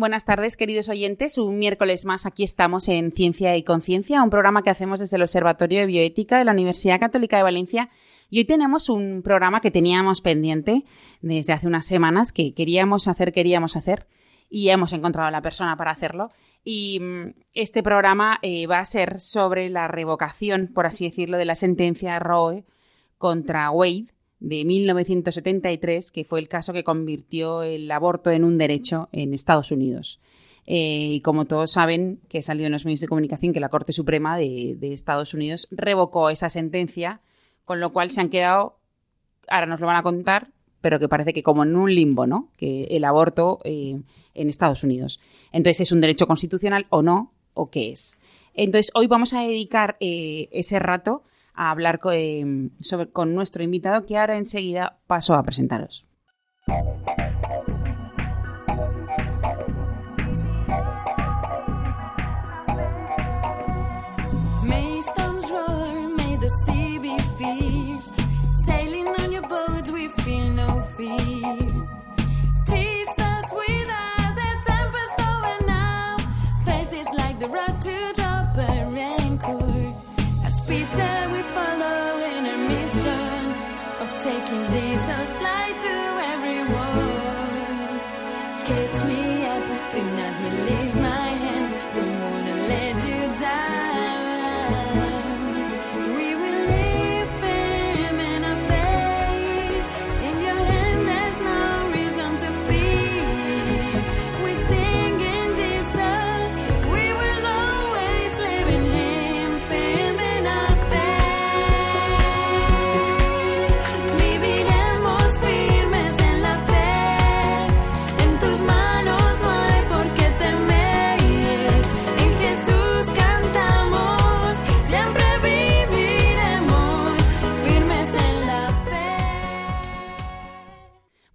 Buenas tardes, queridos oyentes. Un miércoles más aquí estamos en Ciencia y Conciencia, un programa que hacemos desde el Observatorio de Bioética de la Universidad Católica de Valencia. Y hoy tenemos un programa que teníamos pendiente desde hace unas semanas, que queríamos hacer, queríamos hacer, y hemos encontrado a la persona para hacerlo. Y mm, este programa eh, va a ser sobre la revocación, por así decirlo, de la sentencia Roe contra Wade, de 1973, que fue el caso que convirtió el aborto en un derecho en Estados Unidos. Eh, y como todos saben, que ha salido en los medios de comunicación que la Corte Suprema de, Estados Unidos revocó esa sentencia, con lo cual se han quedado, ahora nos lo van a contar, pero que parece que como en un limbo, ¿no? Que el aborto eh, en Estados Unidos. Entonces, ¿es un derecho constitucional o no? ¿O qué es? Entonces, hoy vamos a dedicar eh, ese rato a hablar con, eh, sobre, con nuestro invitado que ahora enseguida paso a presentaros.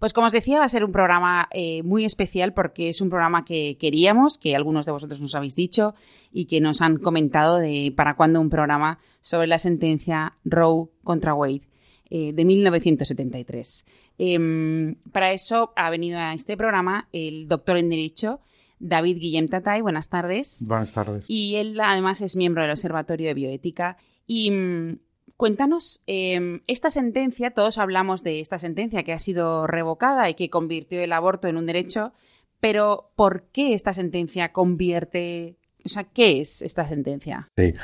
Pues como os decía, va a ser un programa eh, muy especial porque es un programa que queríamos, que algunos de vosotros nos habéis dicho y que nos han comentado de para cuándo un programa sobre la sentencia Roe contra Wade eh, de 1973. Em, para eso ha venido a este programa el doctor en Derecho, David Guillem Tatay. Buenas tardes. Buenas tardes. Y él además es miembro del Observatorio de Bioética. Y mm, Cuéntanos, em, esta sentencia, todos hablamos de esta sentencia que ha sido revocada y que convirtió el aborto en un derecho, pero ¿por qué esta sentencia convierte, o sea, qué es esta sentencia? Sí,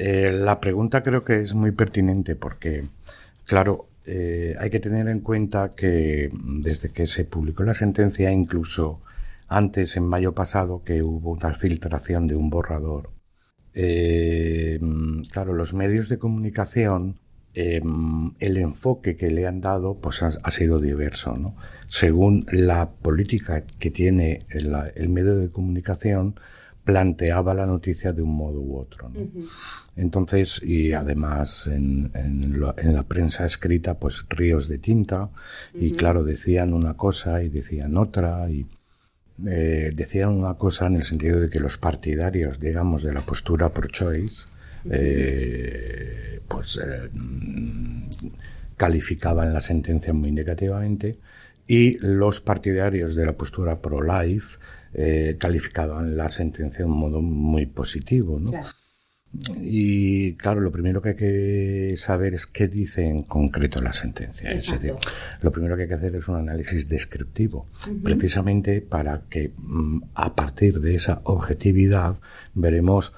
eh, la pregunta creo que es muy pertinente porque, claro, eh, hay que tener en cuenta que desde que se publicó la sentencia, incluso antes, en mayo pasado, que hubo una filtración de un borrador eh, claro, los medios de comunicación, eh, el enfoque que le han dado, pues ha, sido diverso, ¿no? Según la política que tiene el, medio de comunicación, planteaba la noticia de un modo u otro. ¿no? Entonces, y además en, la prensa escrita, pues ríos de tinta, y claro, decían una cosa y decían otra, y eh, decían una cosa en el sentido de que los partidarios, digamos, de la postura pro-choice, eh, pues eh, calificaban la sentencia muy negativamente y los partidarios de la postura pro-life calificaban la sentencia de un modo muy positivo, ¿no? Y claro, lo primero que hay que saber es qué dice en concreto la sentencia. lo primero que hay que hacer es un análisis descriptivo, precisamente para que mm, a partir de esa objetividad veremos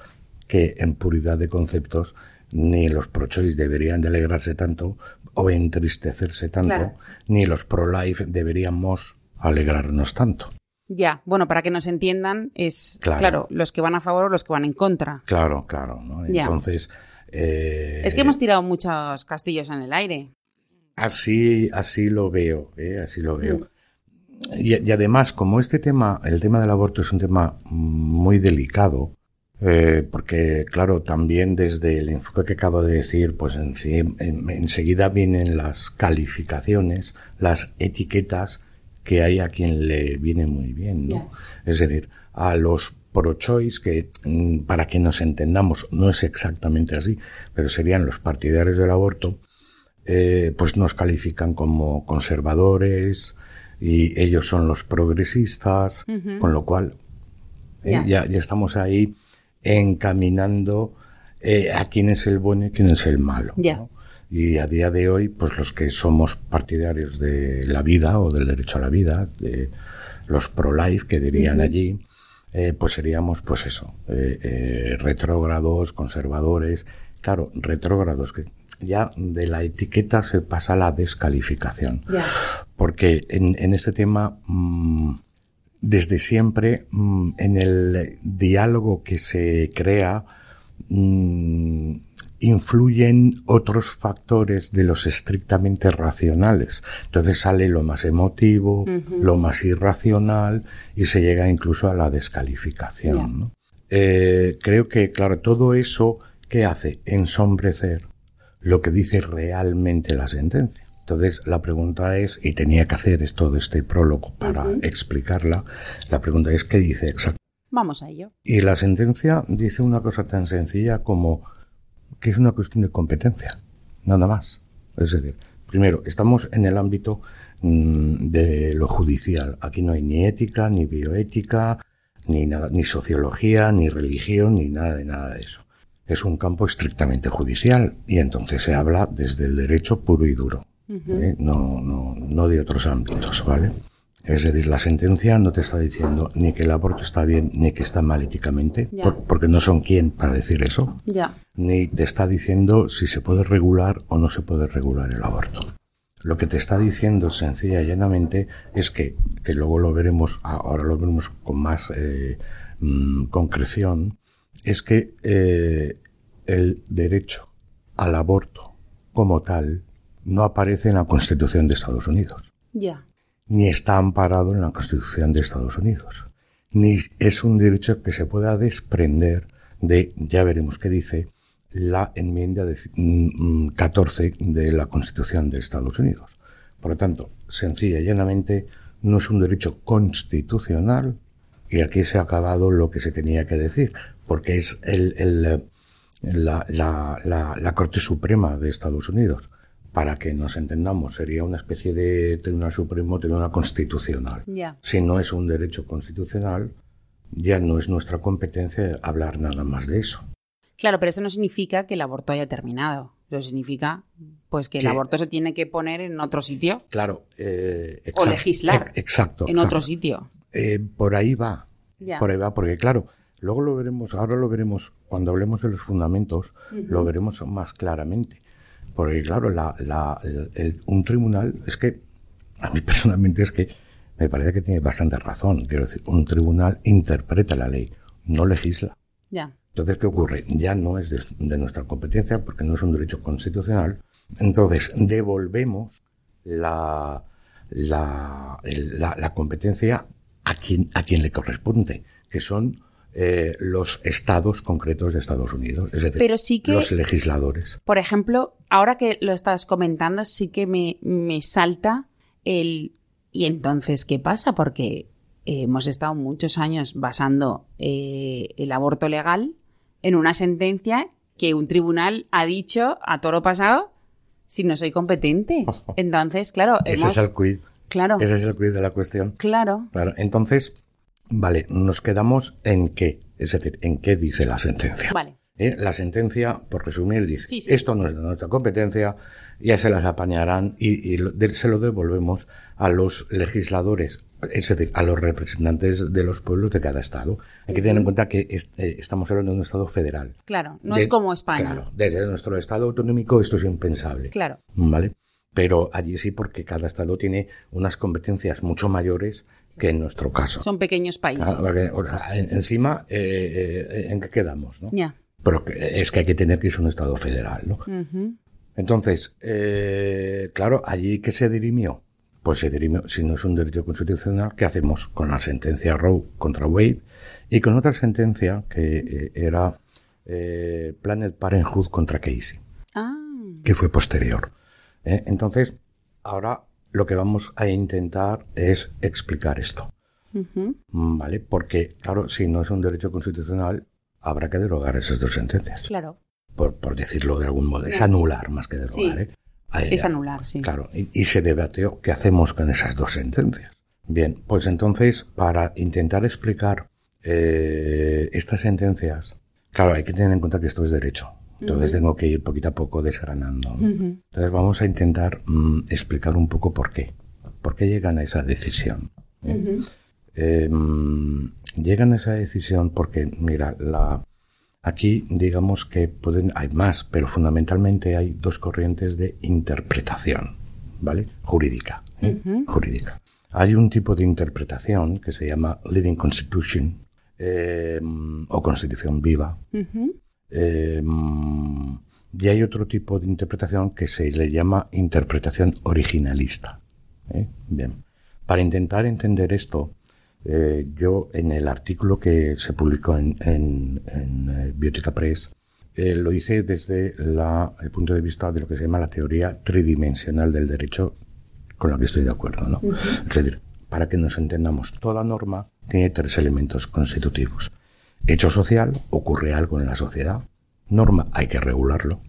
que en puridad de conceptos ni los pro-choice deberían de alegrarse tanto o entristecerse tanto, ni los pro-life deberíamos alegrarnos tanto. Ya, bueno, para que nos entiendan, es claro. los que van a favor o los que van en contra. Claro, claro. ¿no? Entonces. Eh, es que hemos tirado muchos castillos en el aire. Así, así lo veo, ¿eh? así lo veo. Mm. Y, además, como este tema, el tema del aborto es un tema muy delicado, Eh, porque, claro, también desde el enfoque que acabo de decir, pues en, enseguida vienen las calificaciones, las etiquetas que hay a quien le viene muy bien, ¿no? Es decir, a los pro-choice, que mm, para que nos entendamos no es exactamente así, pero serían los partidarios del aborto, eh, pues nos califican como conservadores y ellos son los progresistas, con lo cual eh, ya, ya estamos ahí encaminando eh, a quién es el bueno y quién es el malo. Y a día de hoy, pues los que somos partidarios de la vida o del derecho a la vida, de los pro-life que dirían allí, eh, pues seríamos, pues eso, eh, retrógrados, conservadores. Claro, retrógrados, que ya de la etiqueta se pasa a la descalificación. Porque en, en, este tema, mm, desde siempre mm, en el diálogo que se crea mm, influyen otros factores de los estrictamente racionales. Entonces sale lo más emotivo, lo más irracional y se llega incluso a la descalificación. Eh, creo que, claro, todo eso que hace ensombrecer lo que dice realmente la sentencia. Entonces, la pregunta es, y tenía que hacer todo este prólogo para explicarla, la pregunta es, ¿qué dice exactamente? Vamos a ello. Y la sentencia dice una cosa tan sencilla como que es una cuestión de competencia, nada más. Es decir, primero, estamos en el ámbito mm, de lo judicial. Aquí no hay ni ética, ni bioética, ni, nada, ni sociología, ni religión, ni nada de nada de eso. Es un campo estrictamente judicial y entonces se habla desde el derecho puro y duro. ¿eh? no, no, no de otros ámbitos, ¿vale? Es decir, la sentencia no te está diciendo ni que el aborto está bien ni que está mal éticamente, porque no son quien para decir eso. Ya. Ni te está diciendo si se puede regular o no se puede regular el aborto. Lo que te está diciendo sencilla y llanamente es que, que luego lo veremos, ahora lo veremos con más eh, mm, concreción, es que eh, el derecho al aborto como tal no aparece en la Constitución de Estados Unidos. Ya. Ni está amparado en la Constitución de Estados Unidos. Ni es un derecho que se pueda desprender de, ya veremos qué dice, la enmienda de, 14 mm, de la Constitución de Estados Unidos. Por lo tanto, sencilla y llanamente, no es un derecho constitucional y aquí se ha acabado lo que se tenía que decir, porque es el, el, la, la, la, la Corte Suprema de Estados Unidos para que nos entendamos, sería una especie de Tribunal Supremo, Tribunal Constitucional. Si no es un derecho constitucional, ya no es nuestra competencia hablar nada más de eso. Claro, pero eso no significa que el aborto haya terminado. Eso significa pues que el aborto se tiene que poner en otro sitio. Claro. Eh, o legislar. exacto. En otro sitio. Eh, por ahí va. Por ahí va, porque claro, luego lo veremos, ahora lo veremos, cuando hablemos de los fundamentos, lo veremos más claramente. Porque claro, la, la, el, un tribunal, es que, a mí personalmente es que me parece que tiene bastante razón. Quiero decir, un tribunal interpreta la ley, no legisla. Ya. Entonces, ¿qué ocurre? Ya no es de, nuestra competencia porque no es un derecho constitucional. Entonces, devolvemos la, la, la, la competencia a quien, a quien le corresponde, que son eh, los estados concretos de Estados Unidos, es decir, los legisladores. Por ejemplo, ahora que lo estás comentando, sí que me, me salta el... ¿Y entonces qué pasa? Porque hemos estado muchos años basando eh, el aborto legal en una sentencia que un tribunal ha dicho a toro pasado si no soy competente. Entonces, claro, ese es el quid. Claro. Ese es el quid de la cuestión. Claro. Claro. Entonces, Vale, nos quedamos en qué, es decir, en qué dice la sentencia. Vale. ¿Eh? La sentencia, por resumir, dice, esto no es de nuestra competencia, ya se las apañarán y, se lo devolvemos a los legisladores, es decir, a los representantes de los pueblos de cada estado. Hay que tener en cuenta que eh, estamos hablando de un estado federal. Claro, no es como España. Claro, desde nuestro estado autonómico esto es impensable. Claro. ¿Vale? Pero allí sí, porque cada estado tiene unas competencias mucho mayores que en nuestro caso. Son pequeños países. encima, eh, eh, ¿en qué quedamos? ¿no? Ya. Pero es que hay que tener que es un Estado federal. ¿no? Entonces, eh, claro, allí que se dirimió, pues se dirime, si no es un derecho constitucional, ¿qué hacemos con la sentencia Roe contra Wade y con otra sentencia que era Planet Parenthood contra Casey, Ah, que fue posterior? Entonces, ahora lo que vamos a intentar es explicar esto. Mm, ¿Vale? Porque, claro, si no es un derecho constitucional, habrá que derogar esas dos sentencias. claro. Por, por decirlo de algún modo. Es anular más que derogar. Sí. ¿eh? Es anular, sí. Claro. Y, y se debatió qué hacemos con esas dos sentencias. Bien, pues entonces, para intentar explicar eh, estas sentencias, claro, hay que tener en cuenta que esto es derecho. Entonces tengo que ir poquito a poco desgranando. Entonces vamos a intentar mm, explicar un poco por qué. ¿Por qué llegan a esa decisión? Eh, mm, llegan a esa decisión porque, mira, la, aquí digamos que pueden, hay más, pero fundamentalmente hay dos corrientes de interpretación, ¿vale? Jurídica. ¿eh? Jurídica. Hay un tipo de interpretación que se llama Living Constitution eh, o Constitución Viva. Eh, y hay otro tipo de interpretación que se le llama interpretación originalista. ¿eh? Bien. Para intentar entender esto, eh, yo en el artículo que se publicó en, en, en, eh, Biotica Press, eh, lo hice desde la- el punto de vista de lo que se llama la teoría tridimensional del derecho, con la que estoy de acuerdo. ¿no? Es decir, para que nos entendamos, toda norma tiene tres elementos constitutivos. Hecho social, ocurre algo en la sociedad. Norma, hay que regularlo.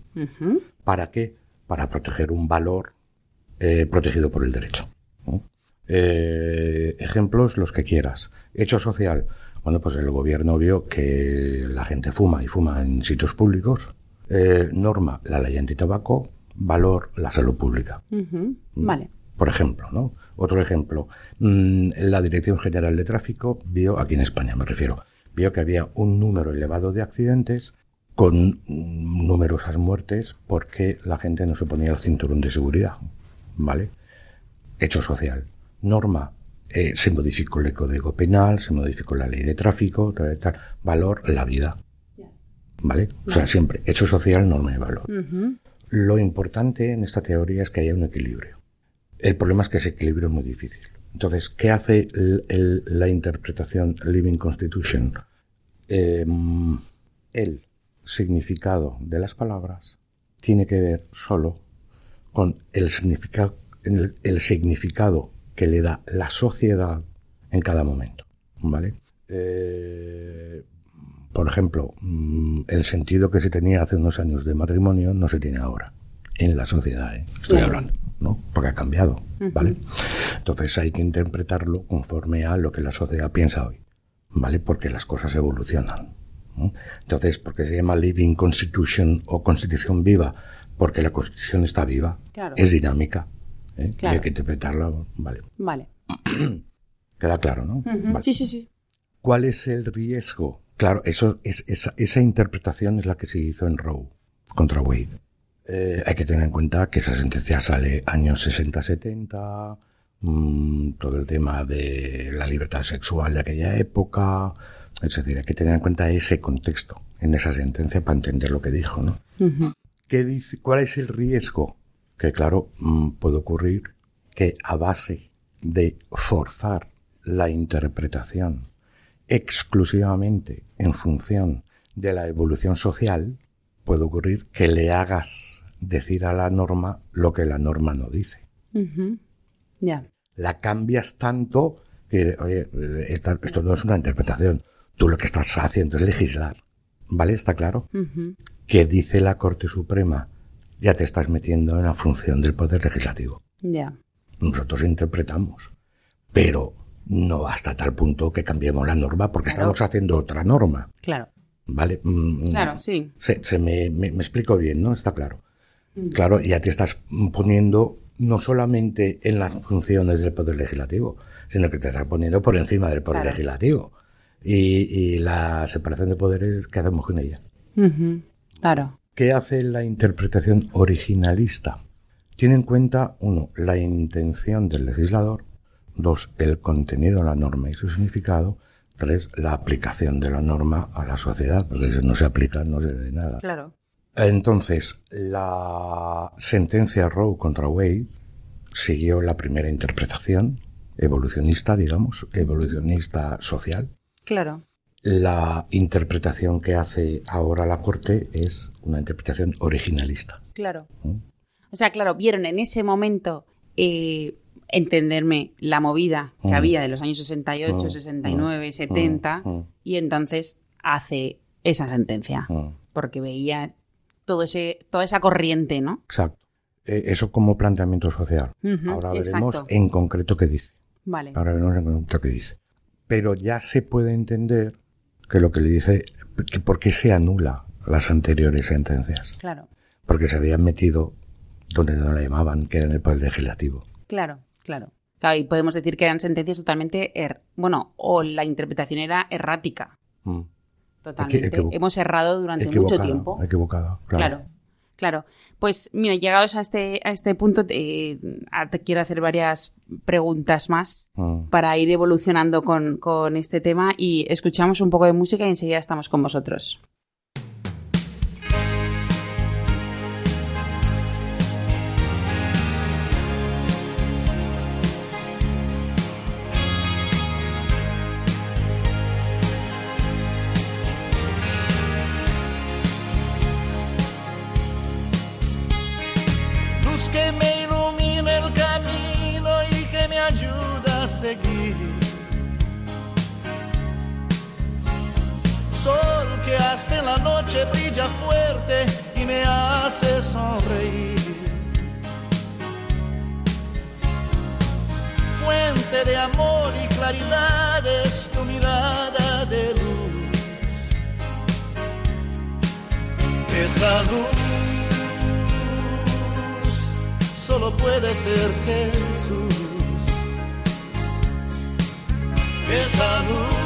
¿Para qué? Para proteger un valor eh, protegido por el derecho. ¿no? Eh, ejemplos, los que quieras. Hecho social. Bueno, pues el gobierno vio que la gente fuma y fuma en sitios públicos. Eh, norma, la ley antitabaco. Valor, la salud pública. Ujú, Vale. Por ejemplo, ¿no? Otro ejemplo. mm, La Dirección General de Tráfico vio, aquí en España me refiero, vio que había un número elevado de accidentes con numerosas muertes porque la gente no se ponía el cinturón de seguridad. ¿Vale? Hecho social. Norma. eh, se modificó el Código Penal, se modificó la ley de tráfico, tal, tal. Valor, la vida. ¿Vale? O sea, siempre hecho social, norma y valor. Lo importante en esta teoría es que haya un equilibrio. El problema es que ese equilibrio es muy difícil. Entonces, ¿qué hace el- el- la interpretación Living Constitution? Eh, el significado de las palabras tiene que ver solo con el significado, el, el significado que le da la sociedad en cada momento. ¿Vale? Eh, por ejemplo, mm, el sentido que se tenía hace unos años de matrimonio no se tiene ahora en la sociedad, ¿eh? estoy hablando, ¿no? Porque ha cambiado, ¿vale? Entonces hay que interpretarlo conforme a lo que la sociedad piensa hoy, ¿vale? Porque las cosas evolucionan. ¿no? Entonces, ¿por qué se llama Living Constitution o Constitución Viva? Porque la Constitución está viva, Claro. es dinámica, ¿eh? y hay que interpretarla, ¿vale? Vale. Queda claro, ¿no? Vale. Sí, sí, sí. ¿Cuál es el riesgo? Claro, eso es, esa, esa interpretación es la que se hizo en Roe contra Wade. Eh, hay que tener en cuenta que esa sentencia sale años 60-70, mm, todo el tema de la libertad sexual de aquella época, es decir, hay que tener en cuenta ese contexto en esa sentencia para entender lo que dijo, ¿no? ¿Qué dice, ¿Cuál es el riesgo? Que claro, mm, puede ocurrir que a base de forzar la interpretación exclusivamente en función de la evolución social, puede ocurrir que le hagas decir a la norma lo que la norma no dice. Ya. La cambias tanto que, oye, esta- esto no es una interpretación. Tú lo que estás haciendo es legislar. ¿Vale? ¿Está claro? Ujú, que dice la Corte Suprema, ya te estás metiendo en la función del Poder Legislativo. Ya. Nosotros interpretamos, pero no hasta tal punto que cambiemos la norma porque Claro. estamos haciendo otra norma. Claro. ¿Vale? Mm, Claro, sí. Se, se me, me- me explico bien, ¿no? Está claro. Claro, ya te estás poniendo no solamente en las funciones del Poder Legislativo, sino que te estás poniendo por encima del Poder Claro. Legislativo. Y, y la separación de poderes, ¿qué hacemos con ella? Claro. ¿Qué hace la interpretación originalista? Tiene en cuenta, uno, la intención del legislador, dos, el contenido de la norma y su significado, tres, la aplicación de la norma a la sociedad, porque si no se aplica no sirve de nada. Claro. Entonces, la sentencia Roe contra Wade siguió la primera interpretación evolucionista, digamos, evolucionista social. Claro. La interpretación que hace ahora la Corte es una interpretación originalista. Claro. ¿Mm? O sea, claro, vieron en ese momento, eh, entenderme, la movida que mm. había de los años 68, 69, 70, y entonces hace esa sentencia, porque veía todo ese, toda esa corriente, ¿no? Exacto. Eh, eso como planteamiento social. Ahora veremos en concreto qué dice. Vale. Ahora veremos en concreto qué dice. Pero ya se puede entender que lo que le dice, que por qué se anula las anteriores sentencias. Claro. Porque se habían metido donde no la llamaban, que era en el Poder Legislativo. Claro, claro. Claro, y podemos decir que eran sentencias totalmente, er bueno, o la interpretación era errática. Mm. Totalmente. Hemos errado durante mucho tiempo. Equivocado, claro. claro. Claro, pues mira, llegados a este, a este punto, te, quiero hacer varias preguntas más mm. para ir evolucionando con, con este tema y escuchamos un poco de música y enseguida estamos con vosotros. Brilla fuerte y me hace sonreír. Fuente de amor y claridad es tu mirada de luz. Esa luz solo puede ser Jesús. Esa luz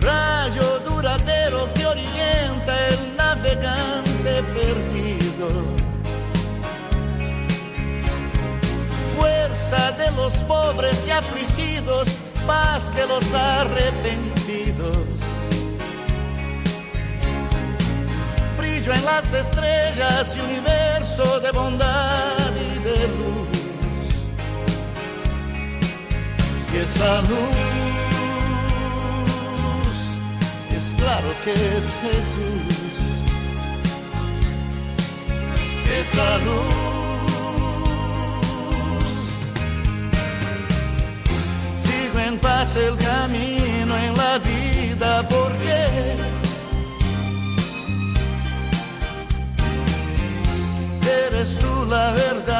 rayo duradero que orienta el navegante perdido. Fuerza de los pobres y afligidos, paz de los arrepentidos. Brillo en las estrellas y universo de bondad Esa luz claro que es Jesús. Esa luz. Sigo en paz el camino en la vida porque eres tú la verdad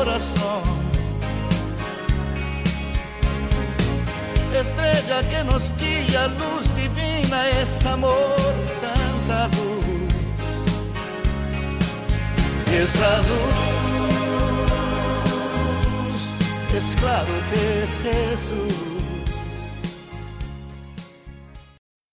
corazón. Estrella que nos guía, luz divina, es amor, tanta luz esa luz es claro que es Jesús.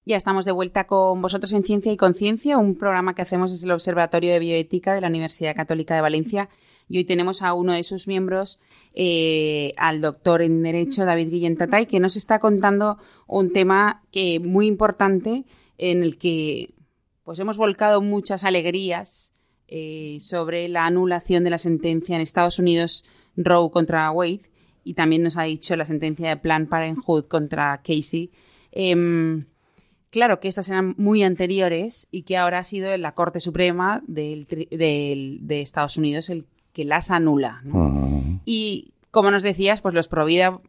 Ya estamos de vuelta con vosotros en Ciencia y Conciencia, un programa que hacemos desde el Observatorio de Bioética de la Universidad Católica de Valencia. Y hoy tenemos a uno de sus miembros, eh, al doctor en Derecho, David Guillén Tatay, que nos está contando un tema que muy importante en el que pues hemos volcado muchas alegrías eh, sobre la anulación de la sentencia en Estados Unidos Roe contra Wade y también nos ha dicho la sentencia de Planned Parenthood contra Casey. Em, claro que estas eran muy anteriores y que ahora ha sido la Corte Suprema de Estados Unidos el que las anula. Y como nos decías, pues los Provida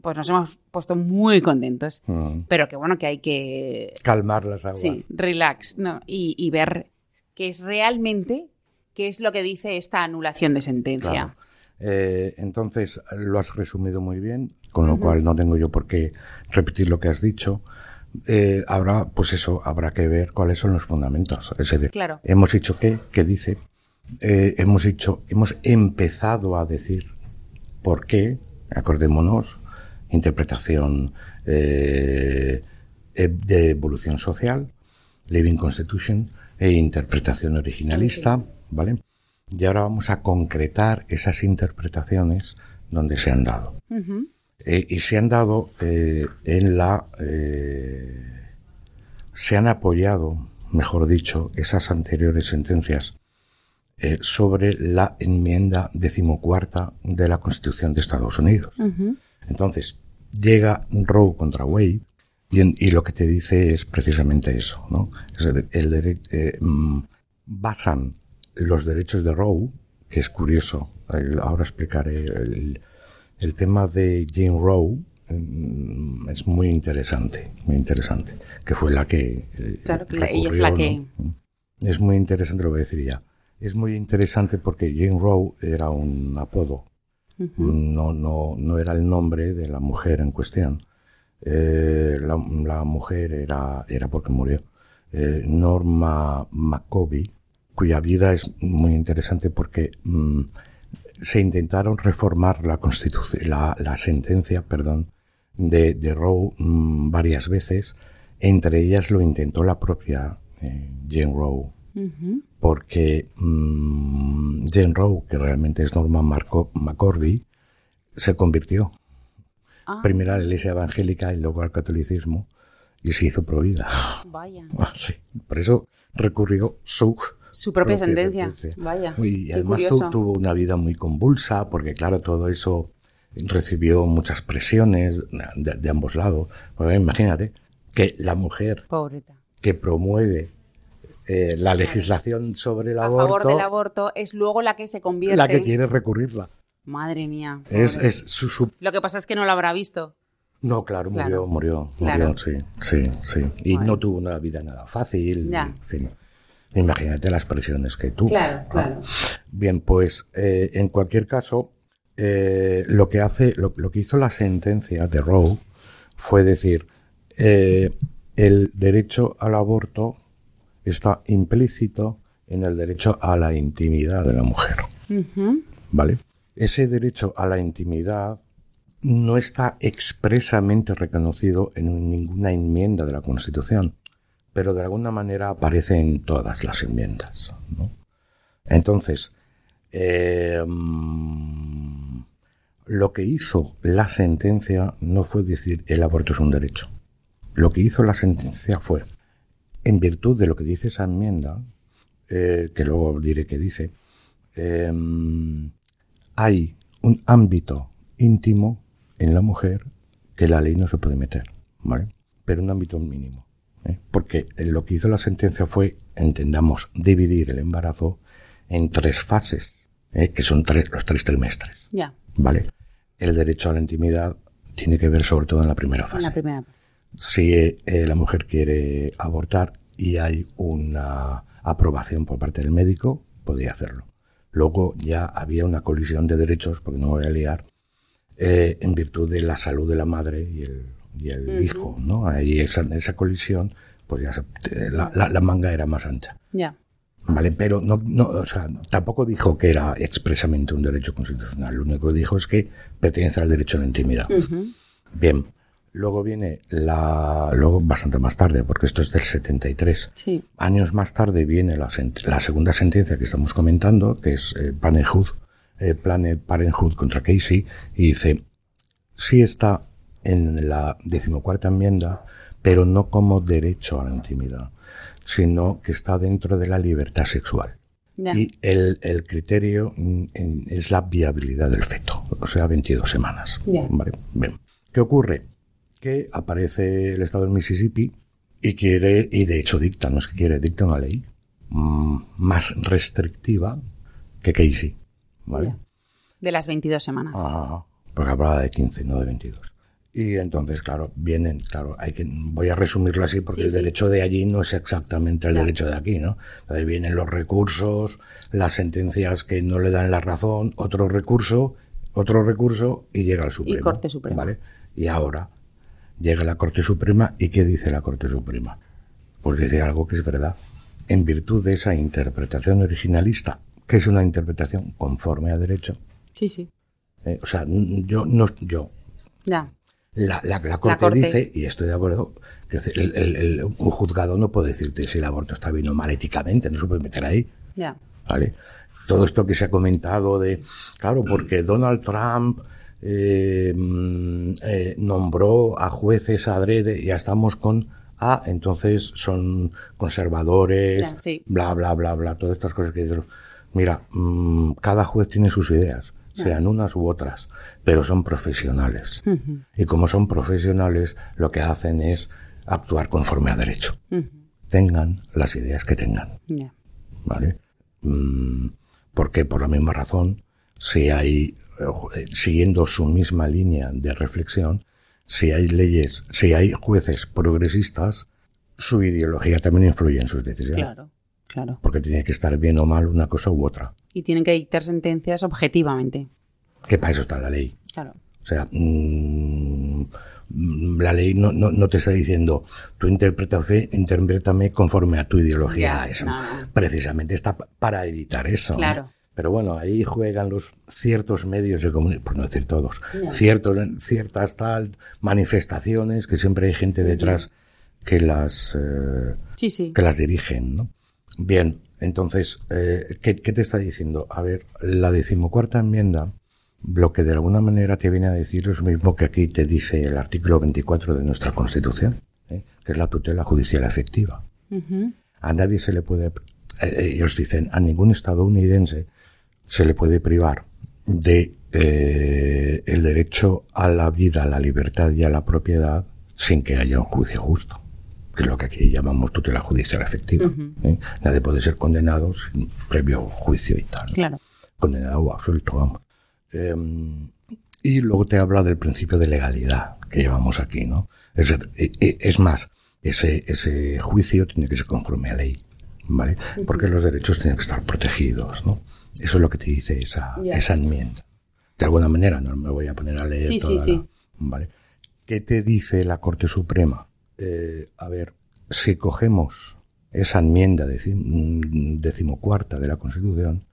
pues nos hemos puesto muy contentos, pero que bueno que hay que calmar las aguas. Sí, relax, ¿no? y ver que es realmente qué es lo que dice esta anulación de sentencia. Eh, entonces, lo has resumido muy bien, con lo cual no tengo yo por qué repetir lo que has dicho. Eh, ahora, pues eso, habrá que ver cuáles son los fundamentos. claro. Hemos dicho que, que dice, eh, hemos dicho, hemos empezado a decir por qué, acordémonos, interpretación eh, eh, de evolución social, Living Constitution e interpretación originalista, ¿vale? Y ahora vamos a concretar esas interpretaciones donde se han dado. Eh, y se han dado en la... Se han apoyado, mejor dicho, esas anteriores sentencias eh, sobre la enmienda decimocuarta de la Constitución de Estados Unidos. Entonces, llega Roe contra Wade y, en- y lo que te dice es precisamente eso, ¿no? Es el, eh, mm, basan los derechos de Roe, que es curioso, el- ahora explicaré el, el tema de Jane Roe, mm, es muy interesante, muy interesante, que fue la que... eh, Claro, que la- ella es la recurrió, ¿no? Es muy interesante, lo voy a decir ya. Es muy interesante porque Jane Roe era un apodo, no, no, no era el nombre de la mujer en cuestión. Eh, la, la mujer era, era porque murió. Eh, Norma McCovey, cuya vida es muy interesante porque mm, se intentaron reformar la la, la sentencia, perdón, de, de Roe mm, varias veces. Entre ellas lo intentó la propia eh, Jane Roe porque mm, Jane Roe, que realmente es Norma Marco McCordy, se convirtió Ah, primero a la iglesia evangélica y luego al catolicismo y se hizo provida. vaya. sí, por eso recurrió su Su propia sentencia. Vaya. Y qué además curioso. tuvo una vida muy convulsa porque claro, todo eso recibió muchas presiones de, de ambos lados. Porque imagínate que la mujer Pobreta. que promueve eh, la legislación sobre el A aborto favor del aborto es luego la que se convierte. la que quiere recurrirla. Madre mía. Es, es su, su- Lo que pasa es que no lo habrá visto. No, claro, murió, Claro. murió, Claro. murió, sí, sí, sí. Y Bueno. no tuvo una vida nada fácil. Ya. En fin. Imagínate las presiones que tuvo. Claro, claro. Bien, pues eh, en cualquier caso, eh, lo que hace, lo, lo que hizo la sentencia de Roe fue decir eh, el derecho al aborto está implícito en el derecho a la intimidad de la mujer. ¿Vale? Ese derecho a la intimidad no está expresamente reconocido en ninguna enmienda de la Constitución, pero de alguna manera aparece en todas las enmiendas. ¿no? Entonces, eh, mm, lo que hizo la sentencia no fue decir el aborto es un derecho. Lo que hizo la sentencia fue, en virtud de lo que dice esa enmienda, eh, que luego diré que dice, eh, hay un ámbito íntimo en la mujer que la ley no se puede meter, ¿vale? Pero un ámbito mínimo. ¿eh? Porque lo que hizo la sentencia fue, entendamos, dividir el embarazo en tres fases, ¿eh? que son tres, los tres trimestres, Ya, ¿vale? El derecho a la intimidad tiene que ver sobre todo en la primera en fase la primera. Si eh, la mujer quiere abortar y hay una aprobación por parte del médico, podría hacerlo. Luego ya había una colisión de derechos, porque no me voy a liar, eh, en virtud de la salud de la madre y el, y el hijo, ¿no? Ahí esa, esa colisión, pues ya se- eh, la, la- la manga era más ancha. Ya. ¿Vale? Pero no, no, o sea, tampoco dijo que era expresamente un derecho constitucional. Lo único que dijo es que pertenece al derecho a la intimidad. Bien. Luego viene la, luego bastante más tarde, porque esto es del 73. Sí. Años más tarde viene la, sent- la segunda sentencia que estamos comentando, que es eh, Parenthood, eh, Planned Parenthood contra Casey, y dice, sí está en la decimocuarta enmienda, pero no como derecho a la intimidad, sino que está dentro de la libertad sexual. Y el, el criterio mm, en- es la viabilidad del feto, o sea, 22 semanas. Ya. Vale, bien. ¿Qué ocurre? Que aparece el estado del Mississippi y quiere, y de hecho dicta, no es que quiere, dicta una ley mm, más restrictiva que Casey. ¿Vale? De las 22 semanas. Ah, porque hablaba de 15, no de 22. Y entonces, claro, vienen, claro, hay que, voy a resumirlo así porque Sí, el sí. derecho de allí no es exactamente el derecho de aquí, ¿no? Entonces vienen los recursos, las sentencias que no le dan la razón, otro recurso, otro recurso y llega al Supremo. Corte Suprema. ¿Vale? Y ahora llega la Corte Suprema y ¿qué dice la Corte Suprema? Pues dice algo que es verdad. En virtud de esa interpretación originalista que es una interpretación conforme a derecho. Sí, sí. Eh, o sea, yo no yo Ya. la, la, la corte, Corte. dice y estoy de acuerdo. decir, el- el- el- un juzgado no puede decirte si el aborto está bien o mal éticamente, no se puede meter ahí. Ya. ¿vale? Todo esto que se ha comentado de, claro, porque Donald Trump eh, mm, eh, nombró a jueces adrede, ya estamos con, ah, entonces son conservadores, Ya, sí. bla, bla, bla, bla, todas estas cosas que dicen. Mira, mm, cada juez tiene sus ideas, sean unas u otras, pero son profesionales. Y como son profesionales, lo que hacen es actuar conforme a derecho. Tengan las ideas que tengan. Ya. ¿vale? Mm, porque por la misma razón, si hay, siguiendo su misma línea de reflexión, si hay leyes, si hay jueces progresistas, su ideología también influye en sus decisiones. Claro. Claro. Porque tiene que estar bien o mal una cosa u otra. Y tienen que dictar sentencias objetivamente. Que para eso está la ley. Claro. O sea, mm, mm, la ley no, no, no te está diciendo, tú interprétame, conforme a tu ideología. Ya, eso no, no. precisamente está pa- para evitar eso. ¿no? Claro. Pero bueno, ahí juegan los ciertos medios de comunicación, por no decir todos, ciertos, ciertas tal manifestaciones que siempre hay gente detrás que las eh, Sí, sí. que las dirigen, ¿no? Bien, entonces, eh, ¿qué, qué te está diciendo? A ver, la decimocuarta enmienda, lo que de alguna manera te viene a decir es lo mismo que aquí te dice el artículo 24 de nuestra Constitución, ¿eh? que es la tutela judicial efectiva. A nadie se le puede, ellos dicen, a ningún estadounidense se le puede privar de eh, el derecho a la vida, a la libertad y a la propiedad sin que haya un juicio justo, que es lo que aquí llamamos tutela judicial efectiva. ¿eh? Nadie puede ser condenado sin previo juicio y tal. Claro. Condenado o absuelto, vamos. Eh, y luego te habla del principio de legalidad que llevamos aquí, ¿no? Es, eh, es más, ese, ese juicio tiene que ser conforme a ley, ¿vale? Porque los derechos tienen que estar protegidos, ¿no? Eso es lo que te dice esa, esa enmienda. De alguna manera, no me voy a poner a leer Sí, toda sí, sí. la- ¿vale? ¿Qué te dice la Corte Suprema? Eh, a ver, si cogemos esa enmienda decim- decimocuarta de la Constitución,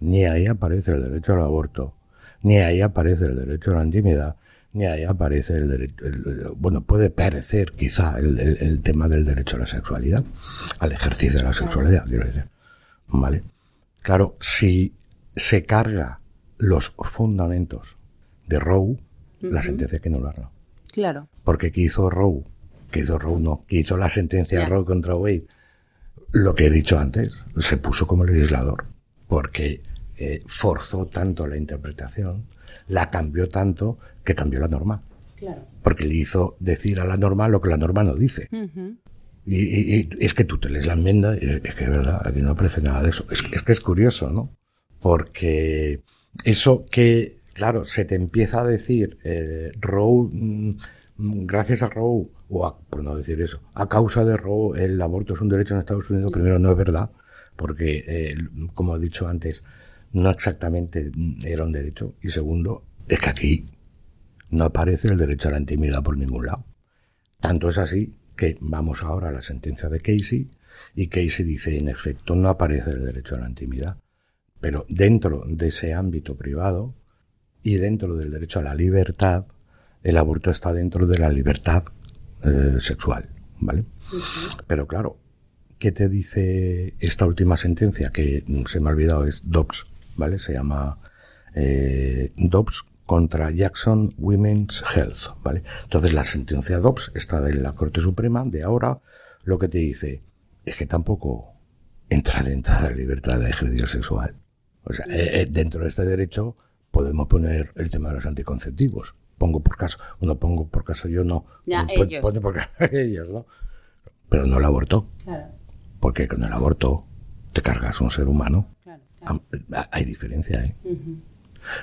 ni ahí aparece el derecho al aborto, ni ahí aparece el derecho a la intimidad, ni ahí aparece el derecho, bueno, puede parecer quizá el, el- el tema del derecho a la sexualidad, al ejercicio de la sexualidad, quiero decir. ¿Vale? Claro, si se carga los fundamentos de Roe, la sentencia hay que anularla. Claro. Porque que hizo Roe, que hizo Roe no, que hizo la sentencia Ya. Roe contra Wade, lo que he dicho antes, se puso como legislador, porque eh, forzó tanto la interpretación, la cambió tanto que cambió la norma, Claro. porque le hizo decir a la norma lo que la norma no dice. Y, y- es que tú te lees la enmienda es que es verdad, aquí no aparece nada de eso. Es, es que es curioso, ¿no? Porque eso que, claro, se te empieza a decir, eh, Roe, mm, mm, gracias a Roe, o a- por no decir eso, a causa de Roe, el aborto es un derecho en Estados Unidos, primero no es verdad, porque, eh, como he dicho antes, no exactamente mm, era un derecho, y segundo, es que aquí no aparece el derecho a la intimidad por ningún lado. Tanto es así que vamos ahora a la sentencia de Casey y Casey dice, en efecto, no aparece el derecho a la intimidad. Pero dentro de ese ámbito privado y dentro del derecho a la libertad, el aborto está dentro de la libertad eh, sexual, ¿vale? Pero claro, ¿qué te dice esta última sentencia? Que se me ha olvidado, es Dobbs, ¿vale? Se llama eh, Dobbs contra Jackson Women's Health, ¿vale? Entonces la sentencia Dobbs está de la Corte Suprema de ahora, lo que te dice es que tampoco entra dentro de la libertad de ejercicio sexual. O sea, eh, eh, dentro de este derecho podemos poner el tema de los anticonceptivos. Pongo por caso, uno pongo por caso yo no. Ya, ellos. pone por caso ellos, ¿no? Pero no el aborto, Claro. porque con el aborto te cargas un ser humano. Claro. Hay diferencia, ¿eh?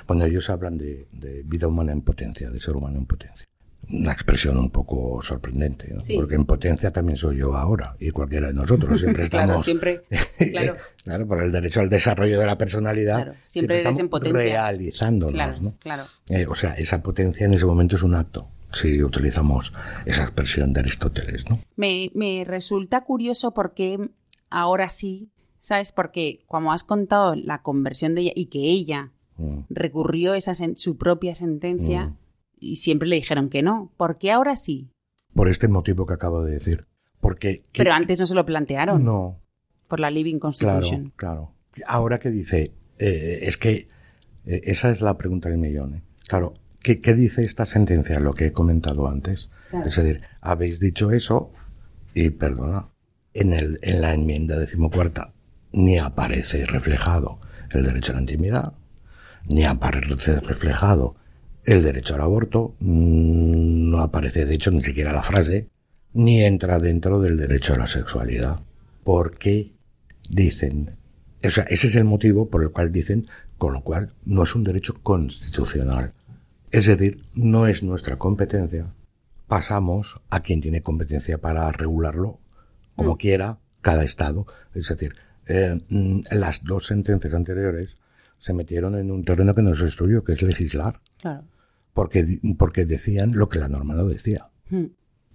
Cuando ellos hablan de, de vida humana en potencia, de ser humano en potencia. Una expresión un poco sorprendente, ¿no? Sí. porque en potencia también soy yo ahora y cualquiera de nosotros. Siempre Claro, estamos. siempre. Claro. Claro, por el derecho al desarrollo de la personalidad. Claro, siempre eres estamos en potencia. realizándonos, Claro, ¿no? claro. Eh, o sea, esa potencia en ese momento es un acto, si utilizamos esa expresión de Aristóteles, ¿no? Me, me resulta curioso porque ahora sí ¿Sabes? Porque como has contado la conversión de ella y que ella Mm. recurrió esa su propia sentencia Mm. y siempre le dijeron que no. ¿Por qué ahora sí? Por este motivo que acabo de decir. Porque... ¿qué- Pero antes no se lo plantearon No, por la Living claro, Constitution. claro. Ahora que dice, eh, es que eh, esa es la pregunta del millón. ¿eh? Claro, ¿qué, qué dice esta sentencia? Lo que he comentado antes. Claro. Es decir, habéis dicho eso y perdona, en, el, en la enmienda decimocuarta ni aparece reflejado el derecho a la intimidad, ni aparece reflejado el derecho al aborto, mm, no aparece de hecho ni siquiera la frase, ni entra dentro del derecho a la sexualidad. ¿Por qué dicen? O sea, ese es el motivo por el cual dicen, con lo cual no es un derecho constitucional. Es decir, no es nuestra competencia. Pasamos a quien tiene competencia para regularlo, como quiera, cada Estado. Es decir, eh, mm, las dos sentencias anteriores se metieron en un terreno que no es suyo, que es legislar, Claro. porque, porque decían lo que la norma no decía. Mm.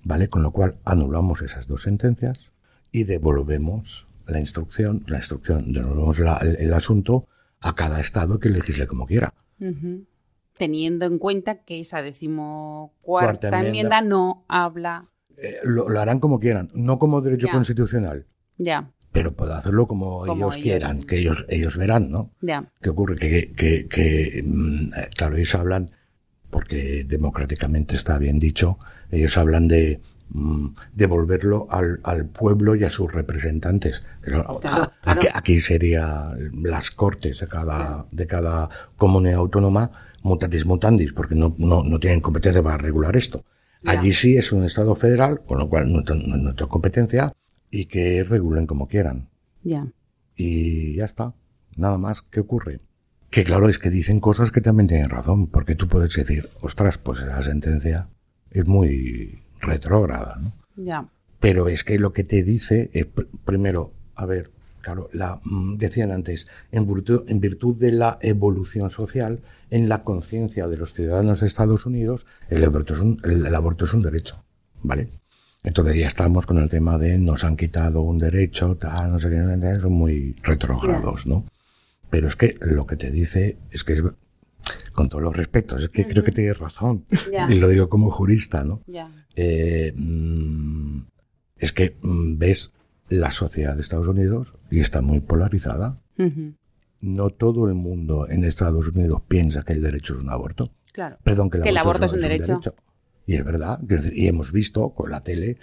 ¿Vale? Con lo cual anulamos esas dos sentencias y devolvemos la instrucción, la instrucción, devolvemos la- el, el asunto a cada Estado que legisle como quiera. Teniendo en cuenta que esa decimocuarta Cuarta enmienda. enmienda. no habla. Eh, lo, lo harán como quieran, no como derecho Ya. constitucional, Ya, pero puede hacerlo como, Como ellos, ellos. quieran, que ellos, ellos verán, ¿no? ya. ¿Qué ocurre? Que, que, que, mm, eh, claro, ellos hablan, porque democráticamente está bien dicho, ellos hablan de mm, devolverlo al, al pueblo y a sus representantes. Pero, Claro, ah, claro. Aquí, aquí sería las cortes de cada, de cada comunidad autónoma, mutatis mutandis, porque no, no, no tienen competencia para regular esto. Allí sí es un Estado federal, con lo cual no, no- no es nuestra competencia, y que regulen como quieran Ya. y ya está. Nada más. ¿Qué ocurre? Que claro, es que dicen cosas que también tienen razón, porque tú puedes decir, ostras, pues esa sentencia es muy retrógrada, ¿no? Ya. Pero es que lo que te dice es, pr- primero, a ver, claro, la, mm, decían antes, en virtud, en virtud de la evolución social, en la conciencia de los ciudadanos de Estados Unidos, el aborto, es un, el, el aborto es un derecho, ¿vale? Entonces ya estamos con el tema de nos han quitado un derecho, tal, no sé qué, son muy retrógrados, ¿no? Pero es que lo que te dice es que es, con todos los respetos, es que creo que tienes razón. Ya. Y lo digo como jurista, ¿no? Ya. Eh, mm, es que mm, ves la sociedad de Estados Unidos y está muy polarizada. Ujú. No todo el mundo en Estados Unidos piensa que el derecho es un aborto. Claro. Perdón, que el, Que el aborto, aborto es un derecho. Y es verdad. Y hemos visto con la tele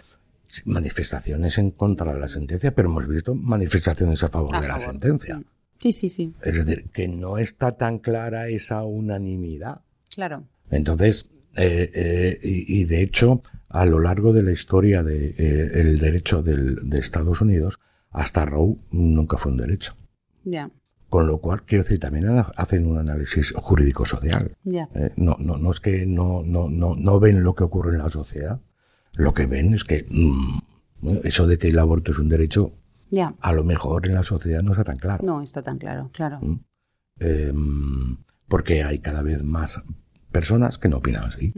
manifestaciones en contra de la sentencia, pero hemos visto manifestaciones a favor A de la sentencia. Sí, sí, sí. Es decir, que no está tan clara esa unanimidad. Claro. Entonces, eh, eh, y, y de hecho, a lo largo de la historia del de, eh, el derecho del- de Estados Unidos, hasta Roe nunca fue un derecho. Ya. Con lo cual, quiero decir, también ha- hacen un análisis jurídico-social. Ya. Eh, no, no, no es que no, no, no, no ven lo que ocurre en la sociedad. Lo que ven es que mm, eso de que el aborto es un derecho, Ya. a lo mejor en la sociedad no está tan claro. No está tan claro, claro. Eh, porque hay cada vez más personas que no opinan así.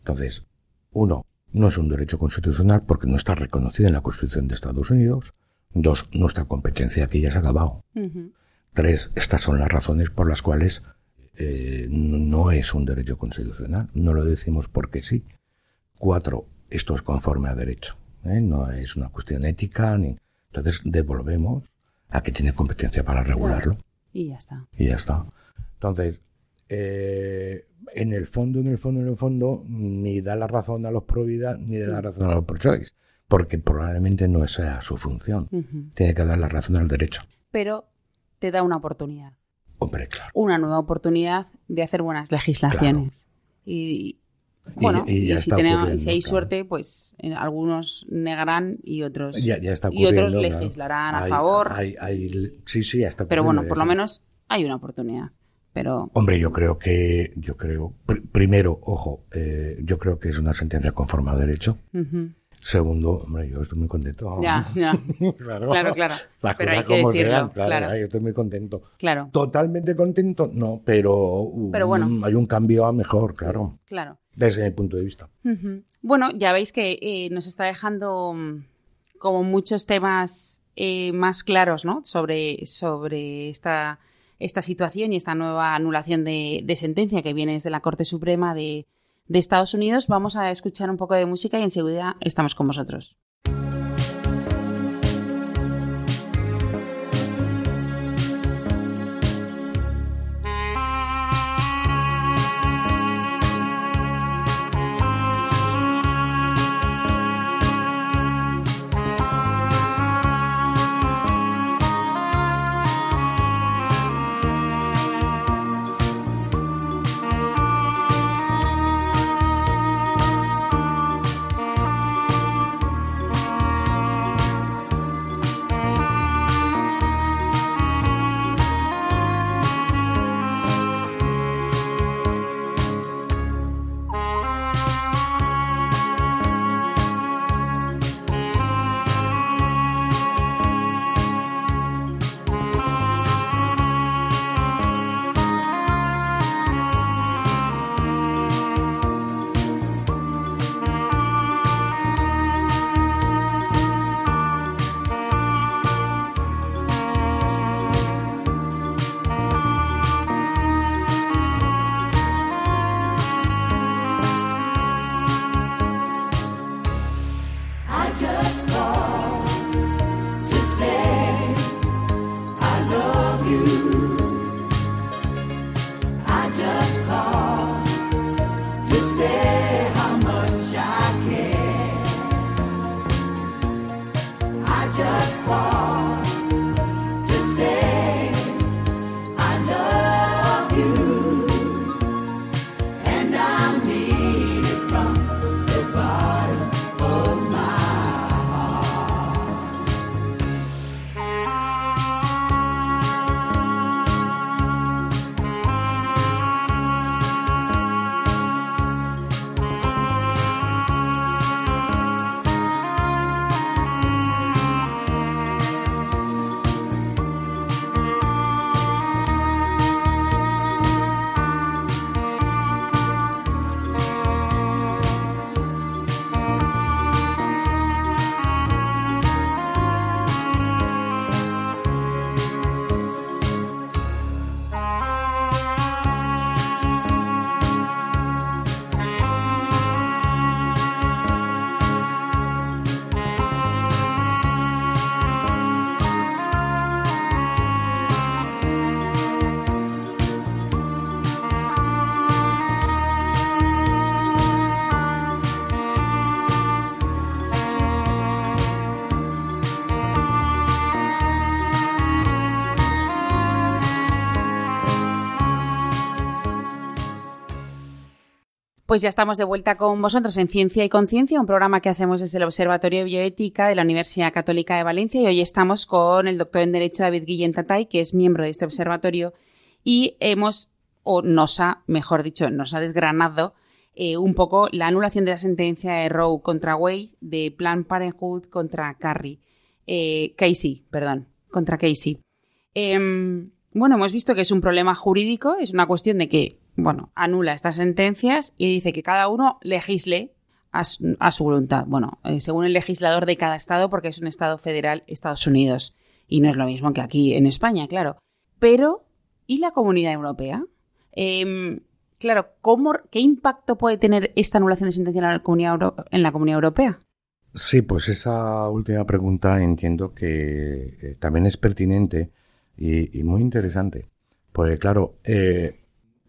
Entonces, uno, no es un derecho constitucional porque no está reconocido en la Constitución de Estados Unidos. Dos, nuestra competencia aquí ya se ha acabado. Tres, estas son las razones por las cuales eh, no es un derecho constitucional. No lo decimos porque sí. Cuatro, esto es conforme a derecho. ¿eh? No es una cuestión ética. Ni... Entonces, devolvemos a que tiene competencia para regularlo Y ya está. y ya está. Entonces, eh, en el fondo, en el fondo, en el fondo, ni da la razón a los pro vida ni da la razón a los pro choice, porque probablemente no sea su función. Tiene que dar la razón al derecho. Pero te da una oportunidad. Hombre, claro. Una nueva oportunidad de hacer buenas legislaciones. Y bueno, y si, tenemos- si hay claro. suerte, pues eh, algunos negarán y otros Ya, ya está y otros claro. legislarán a favor. hay- hay- sí, sí, ya está pero bueno, por lo menos hay una oportunidad. Pero Hombre, yo creo que, yo creo, pr- primero, ojo, eh, yo creo que es una sentencia conforme a derecho. ujú. Segundo, hombre, yo estoy muy contento. ya, ya, claro, claro, claro. Las Pero cosas hay que como decirlo, sean, claro, yo estoy muy contento. claro, Totalmente contento, no, pero, Pero bueno. hay un cambio a mejor, claro, claro. desde mi punto de vista. Bueno, ya veis que eh, nos está dejando mm, como muchos temas eh, más claros ¿no? sobre, sobre esta, esta situación y esta nueva anulación de, sentencia que viene desde la Corte Suprema de, de Estados Unidos, vamos a escuchar un poco de música y enseguida estamos con vosotros. Pues ya estamos de vuelta con vosotros en Ciencia y Conciencia, un programa que hacemos desde el Observatorio de Bioética de la Universidad Católica de Valencia. Y hoy estamos con el doctor en Derecho David Guillén Tatay, que es miembro de este observatorio. Y hemos, o nos ha, mejor dicho, nos ha desgranado eh, un poco la anulación de la sentencia de Roe contra Wade, de Plan Parenthood contra Carrie, eh, Casey, perdón, contra Casey. Em, bueno, hemos visto que es un problema jurídico, es una cuestión de que bueno, anula estas sentencias y dice que cada uno legisle a su, voluntad. Bueno, eh, según el legislador de cada estado, porque es un estado federal Estados Unidos. Y no es lo mismo que aquí en España, claro. Pero, ¿y la comunidad europea? Em, claro, ¿cómo, ¿qué impacto puede tener esta anulación de sentencia en la comunidad, en la comunidad europea? Sí, pues esa última pregunta entiendo que eh, también es pertinente y, muy interesante. Porque, claro, eh,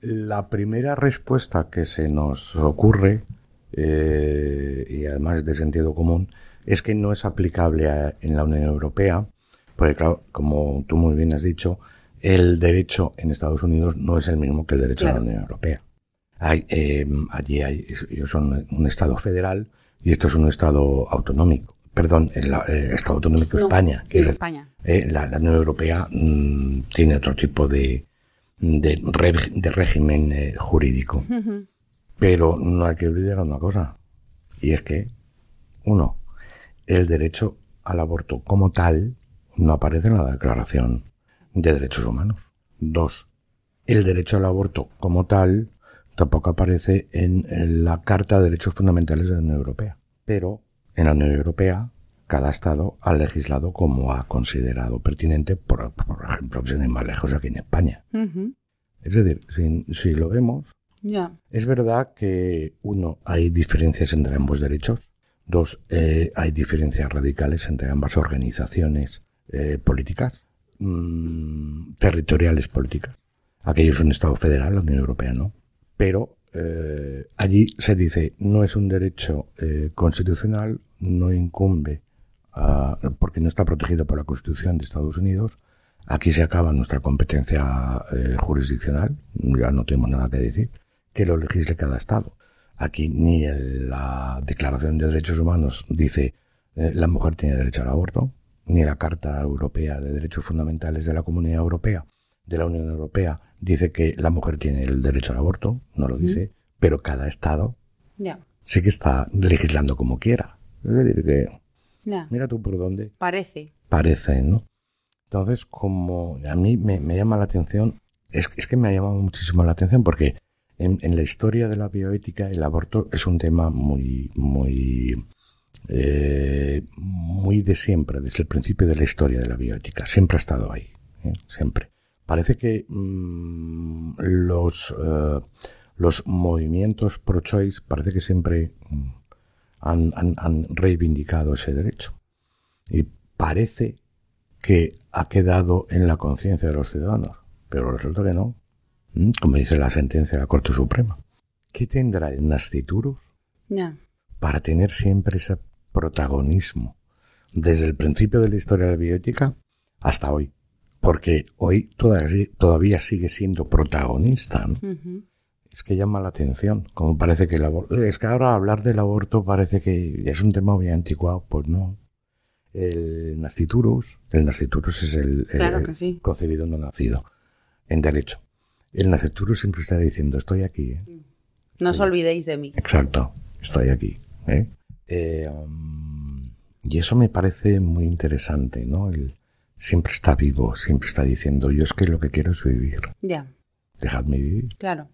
la primera respuesta que se nos ocurre, eh, y además de sentido común, es que no es aplicable en la Unión Europea, porque claro, como tú muy bien has dicho, el derecho en Estados Unidos no es el mismo que el derecho en la Unión Europea. Hay, eh, allí hay, ellos son un Estado federal y esto es un Estado autonómico. Perdón, el, Estado autonómico España. Sí, España. Eh, la, Unión Europea mm, tiene otro tipo de, de, régimen eh, jurídico. Pero no hay que olvidar una cosa, y es que, uno, el derecho al aborto como tal no aparece en la Declaración de Derechos Humanos. Dos, el derecho al aborto como tal tampoco aparece en la Carta de Derechos Fundamentales de la Unión Europea. Pero en la Unión Europea cada Estado ha legislado como ha considerado pertinente, por, por ejemplo, sin ir más lejos aquí en España. Es decir, si, si lo vemos, es verdad que, uno, hay diferencias entre ambos derechos. Dos, eh, hay diferencias radicales entre ambas organizaciones eh, políticas, mm, territoriales políticas. Aquello es un Estado federal, la Unión Europea no. Pero eh, allí se dice, no es un derecho eh, constitucional, no incumbe, a- porque no está protegido por la Constitución de Estados Unidos. Aquí se acaba nuestra competencia eh, jurisdiccional, ya no tenemos nada que decir, que lo legisle cada Estado. Aquí ni el- la Declaración de Derechos Humanos dice eh, la mujer tiene derecho al aborto, ni la Carta Europea de Derechos Fundamentales de la Comunidad Europea, de la Unión Europea, dice que la mujer tiene el derecho al aborto, no lo dice, pero cada Estado sí que está legislando como quiera. Es decir, que Mira tú por dónde Parece. parece, ¿no? Entonces, como a mí me, me llama la atención, es, es que me ha llamado muchísimo la atención porque en, en la historia de la bioética el aborto es un tema muy, muy, eh, muy de siempre, desde el principio de la historia de la bioética. Siempre ha estado ahí, ¿eh? siempre. Parece que mm, los, eh, los movimientos pro-choice parece que siempre mm, han, han- han reivindicado ese derecho. Y parece que ha quedado en la conciencia de los ciudadanos, pero resulta que no, ¿Mm? como dice la sentencia de la Corte Suprema. ¿Qué tendrá el nasciturus Ya. para tener siempre ese protagonismo desde el principio de la historia de la bioética hasta hoy? Porque hoy todavía, todavía sigue siendo protagonista. ¿no? Ujú. Es que llama la atención, como parece que el aborto... Es que ahora hablar del aborto parece que es un tema muy anticuado, pues no. El nasciturus, el nasciturus es el, el- Claro el que sí. concebido no nacido, en derecho. El nasciturus siempre está diciendo, estoy aquí, ¿eh? No os olvidéis de mí. Exacto, estoy aquí. ¿eh? Eh, um, y eso me parece muy interesante, ¿no? El, siempre está vivo, siempre está diciendo, yo es que lo que quiero es vivir. Ya. Dejadme vivir. Claro.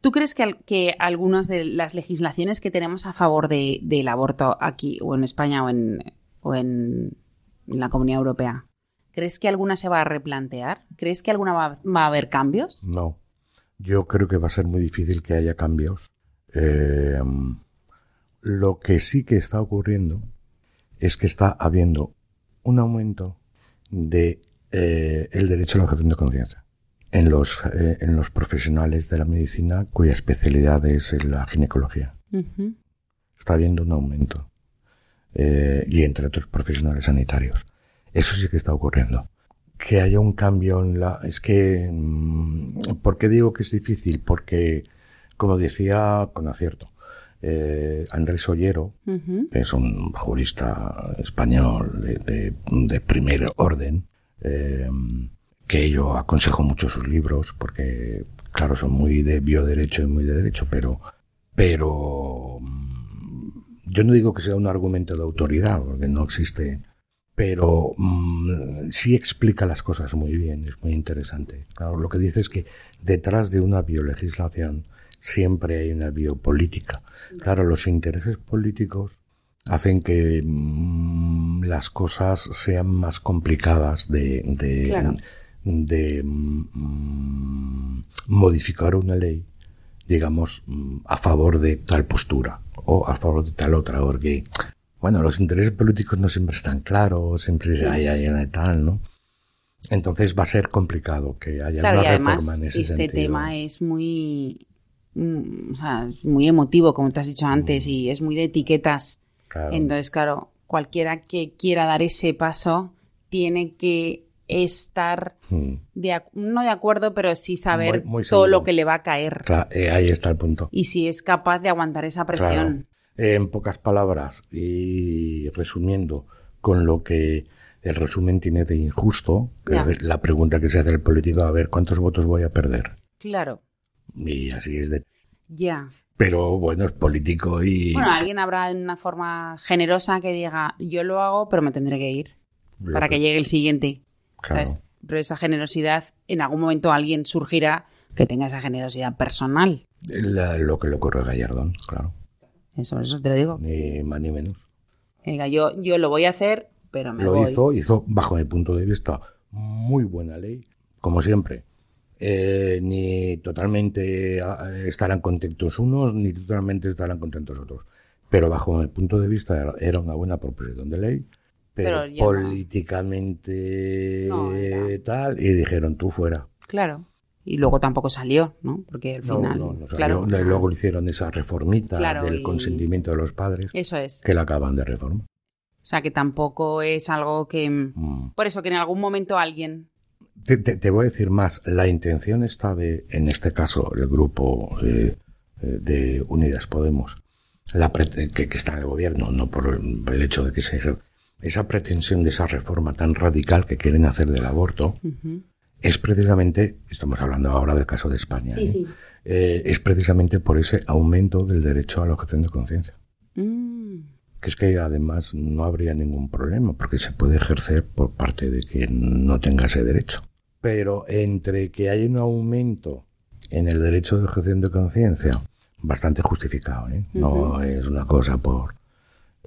¿Tú crees que, al- que algunas de las legislaciones que tenemos a favor de- del aborto aquí, o en España, o en, la Comunidad Europea, ¿crees que alguna se va a replantear? ¿Crees que alguna va, va a haber cambios? No, yo creo que va a ser muy difícil que haya cambios. Eh, lo que sí que está ocurriendo es que está habiendo un aumento de eh, el derecho a la objeción de conciencia en los eh, en los profesionales de la medicina cuya especialidad es la ginecología. Ujú. Está habiendo un aumento eh, y entre otros profesionales sanitarios. Eso sí que está ocurriendo. Que haya un cambio en la... Es que... mm, ¿Por qué digo que es difícil? Porque, como decía con acierto, eh, Andrés Ollero, Ujú. que es un jurista español de, de- de primer orden, eh, que yo aconsejo mucho sus libros, porque, claro, son muy de bioderecho y muy de derecho, pero, pero, mm, yo no digo que sea un argumento de autoridad, porque no existe, pero mm, sí explica las cosas muy bien, es muy interesante. Claro, lo que dice es que detrás de una biolegislación siempre hay una biopolítica. Claro, los intereses políticos hacen que mm, las cosas sean más complicadas de, de, Claro. De mm, modificar una ley, digamos, mm, a favor de tal postura o a favor de tal otra, porque, bueno, los intereses políticos no siempre están claros, siempre hay, hay, hay tal, ¿no? Entonces va a ser complicado que haya Claro, y una reforma en ese este sentido. tema es muy, mm, o sea, es muy emotivo, como te has dicho antes, y es muy de etiquetas. Claro. Entonces, claro, cualquiera que quiera dar ese paso tiene que estar Mm, de ac- no de acuerdo, pero sí saber Muy- muy todo lo que le va a caer cla- eh, ahí está el punto. y si es capaz de aguantar esa presión. Claro. En pocas palabras y resumiendo con lo que el resumen tiene de injusto, que Ya. es la pregunta que se hace el político, a ver, ¿cuántos votos voy a perder? Claro, Y así es de... ya. Pero bueno, es político y... Bueno, alguien habrá de una forma generosa que diga, yo lo hago, pero me tendré que ir lo para que llegue el siguiente. Claro. ¿sabes? Pero esa generosidad, en algún momento alguien surgirá que tenga esa generosidad personal. La- lo que le ocurre a Gallardón, claro. Eso, eso te lo digo. Ni más ni menos. Diga, yo, yo lo voy a hacer, pero me lo voy. hizo, hizo, bajo mi punto de vista, muy buena ley, como siempre. Eh, ni totalmente ah, estarán contentos unos, ni totalmente estarán contentos otros. Pero bajo mi punto de vista era una buena proposición de ley, pero, Pero ya no. políticamente No, tal, y dijeron tú fuera. Claro. Y luego tampoco salió, ¿no? Porque al No, final. no, no salió. claro. Luego hicieron esa reformita Claro, del y- consentimiento de los padres, Eso es. que la acaban de reformar. O sea, que tampoco es algo que. Mm. Por eso que en algún momento alguien. Te, te- te voy a decir más. La intención está de, en este caso, el grupo eh, eh, de Unidas Podemos, la pre- que, que está en el gobierno, no por el hecho de que sea esa pretensión de esa reforma tan radical que quieren hacer del aborto, es precisamente, estamos hablando ahora del caso de España, Sí, ¿eh? sí. Eh, es precisamente por ese aumento del derecho a la objeción de conciencia. Mm. Que es que además no habría ningún problema, porque se puede ejercer por parte de quien no tenga ese derecho. Pero entre que hay un aumento en el derecho de objeción de conciencia, bastante justificado, ¿eh? no es una cosa por...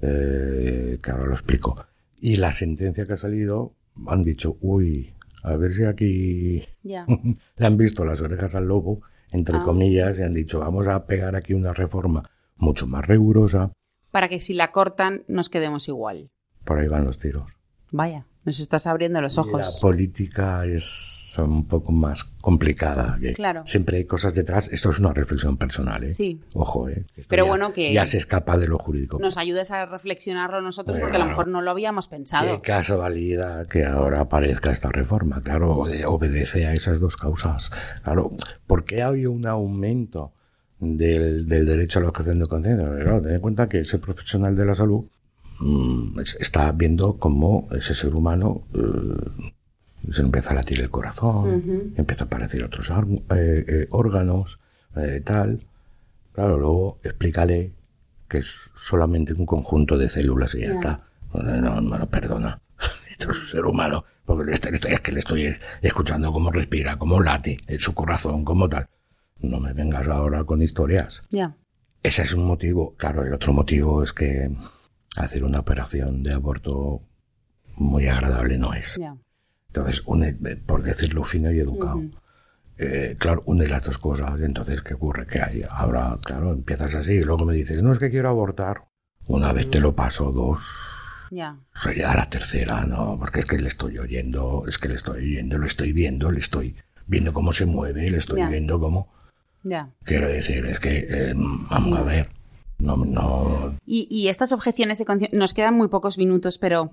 eh, que ahora lo explico. Y la sentencia que ha salido, han dicho, uy, a ver si aquí le han visto las orejas al lobo, entre Ah. comillas, y han dicho, vamos a pegar aquí una reforma mucho más rigurosa, Para que si la cortan nos quedemos igual. por ahí van los tiros. Vaya, nos estás abriendo los Y La ojos. política es un poco más complicada. Claro. Siempre hay cosas detrás. Esto es una reflexión personal, ¿eh? Sí. Ojo, ¿eh? Esto Pero ya- bueno, que- Ya se escapa de lo jurídico. Nos ayudes a reflexionarlo nosotros Bueno, porque a lo mejor no lo habíamos pensado. Qué casualidad que ahora aparezca esta reforma. Claro, obede- obedece a esas dos causas. Claro, ¿por qué ha habido un aumento del, del derecho a la objeción de conciencia? Claro, ten en cuenta que ese profesional de la salud está viendo cómo ese ser humano eh, se empieza a latir el corazón, empieza a aparecer otros eh, eh, órganos, eh, tal. Claro, luego explícale que es solamente un conjunto de células y ya está. No, no, no, perdona. Esto es un ser humano. Porque es que le estoy escuchando cómo respira, cómo late, en su corazón, cómo tal. No me vengas ahora con historias. Ya. Ese es un motivo. Claro, el otro motivo es que hacer una operación de aborto muy agradable no es. Ya. Entonces, une, por decirlo fino y educado, eh, claro, une las dos cosas. Entonces, ¿qué ocurre? Que hay, ahora, claro, empiezas así y luego me dices, no es que quiero abortar. Una vez te lo paso, dos, Ya. sería la tercera, no, porque es que le estoy oyendo, es que le estoy oyendo, lo estoy viendo, le estoy viendo cómo se mueve, le estoy Ya. viendo cómo. Ya. Quiero decir, es que, eh, vamos a ver, no, no, Y, y estas objeciones de conciencia, nos quedan muy pocos minutos, pero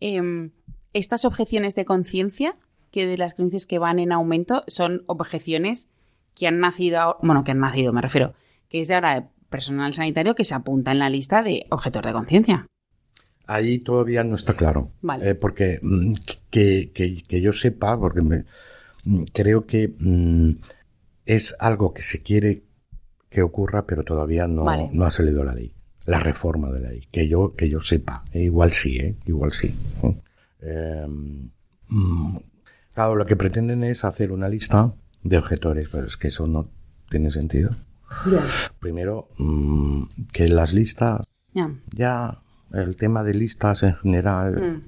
em, estas objeciones de conciencia, que de las creencias que van en aumento, son objeciones que han nacido, bueno, que han nacido, me refiero, que es de ahora de personal sanitario que se apunta en la lista de objetor de conciencia. Ahí todavía no está claro. Vale. Eh, porque mm, que, que- que yo sepa, porque me- mm, creo que mm, es algo que se quiere que ocurra, pero todavía no, Vale. no ha salido la ley. La reforma de la ley. Que yo, que yo sepa. Eh, igual sí, ¿eh? Igual sí. ¿eh? Mm, claro, lo que pretenden es hacer una lista de objetores, pero es que eso no tiene sentido. Primero, mm, que las listas Ya. ya el tema de listas en general Mm,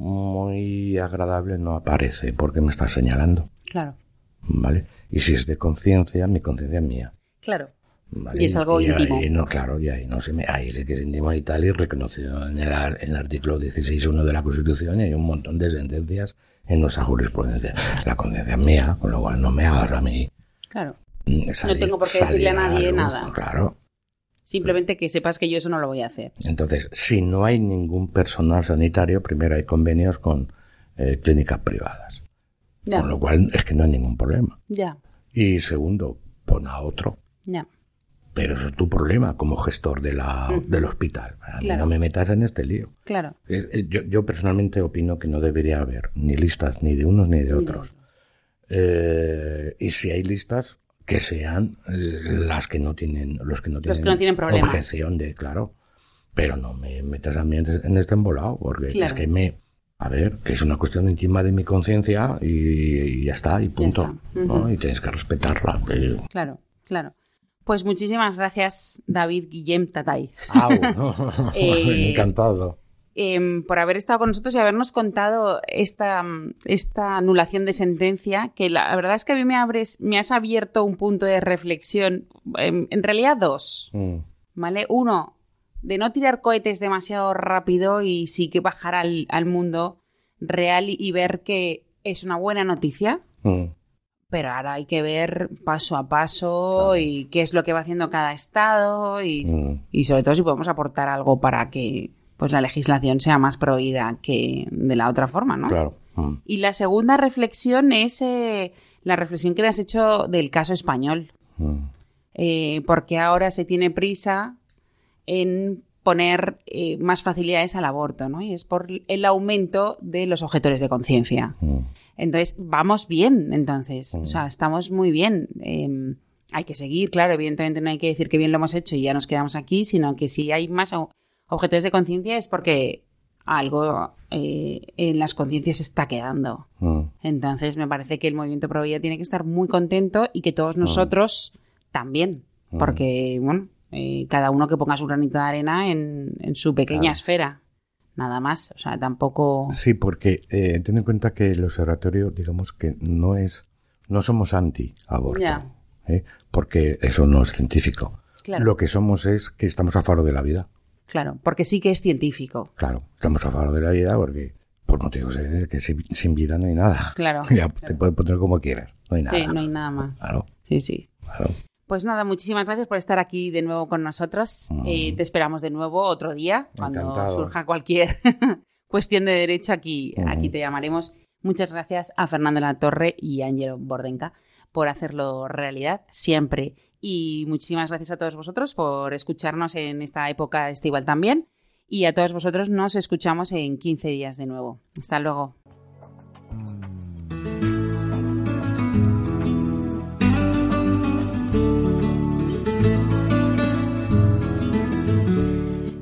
muy agradable no aparece porque me está señalando, claro. ¿vale? Y si es de conciencia, mi conciencia es mía. Claro. ¿Vale? Y es algo íntimo. no, claro, y ahí no se me, ahí sí que es íntimo y tal, y reconocido en el, en el artículo 16.1 de la Constitución y hay un montón de sentencias en nuestra jurisprudencia. La conciencia es mía, con lo cual no me hagas a mí. Claro. mm, salir- tengo por qué decirle a nadie luz, nada. Claro. Simplemente que sepas que yo eso no lo voy a hacer. Entonces, si no hay ningún personal sanitario, primero hay convenios con eh, clínicas privadas. Ya. Con lo cual es que no hay ningún problema. Ya. Y segundo, pon a otro. Ya. Pero eso es tu problema como gestor de la, del hospital. A mí no me metas en este lío. Claro. Eh, Yo, yo personalmente opino que no debería haber ni listas ni de unos ni de otros. Eh, y si hay listas, que sean eh, las que no tienen, los que no tienen, Los que no tienen problemas. objeción de, claro. Pero no me metas a mí en este embolado, porque Claro. es que me, a ver, que es una cuestión íntima de mi conciencia y, y ya está, y punto. está. ¿no? Y tienes que respetarla. pero- Claro. Claro. Pues muchísimas gracias, David Guillem Tatay. Au, Eh, Encantado. em, por haber estado con nosotros y habernos contado esta, esta anulación de sentencia, que la, verdad es que a mí me, abres, me has abierto un punto de reflexión, en, en realidad dos, Mm, ¿vale? Uno, de no tirar cohetes demasiado rápido y sí que bajar al, al mundo real y, y ver que es una buena noticia, mm, pero ahora hay que ver paso a paso Claro. y qué es lo que va haciendo cada estado y, mm. y sobre todo si podemos aportar algo para que pues la legislación sea más prohibida que de la otra forma, ¿no? Claro. mm, Y la segunda reflexión es eh, la reflexión que le has hecho del caso español, mm. Eh, porque ahora se tiene prisa en poner eh, más facilidades al aborto, ¿no? Y es por el aumento de los objetores de conciencia. Mm. Entonces, vamos bien, entonces. O sea, estamos muy bien. Eh, hay que seguir, claro, evidentemente no hay que decir que bien lo hemos hecho y ya nos quedamos aquí, sino que si hay más o- objetores de conciencia es porque algo eh, en las conciencias está quedando. Mm. Entonces, me parece que el movimiento Pro Vida tiene que estar muy contento y que todos nosotros también. Porque, bueno, eh, cada uno que ponga su granito de arena en, en su pequeña Claro. esfera. Nada más. O sea, tampoco. Sí, porque eh, ten en cuenta que el observatorio, digamos que no es, no somos anti-aborto, Ya. ¿eh? porque eso no es científico. Claro. Lo que somos es que estamos a favor de la vida. Claro, porque sí que es científico. Claro, estamos a favor de la vida porque, por motivos evidentes, que sin, sin vida no hay nada. Claro. Ya, te puedes poner como quieras, no hay nada. Sí, no hay nada más. Claro, Sí, sí. claro. Pues nada, muchísimas gracias por estar aquí de nuevo con nosotros. Eh, te esperamos de nuevo otro día, cuando Encantado. surja cualquier cuestión de derecho, aquí, aquí te llamaremos. Muchas gracias a Fernando La Torre y a Angelo Bordenca por hacerlo realidad siempre. Y muchísimas gracias a todos vosotros por escucharnos en esta época estival también. Y a todos vosotros nos escuchamos en 15 días de nuevo. Hasta luego.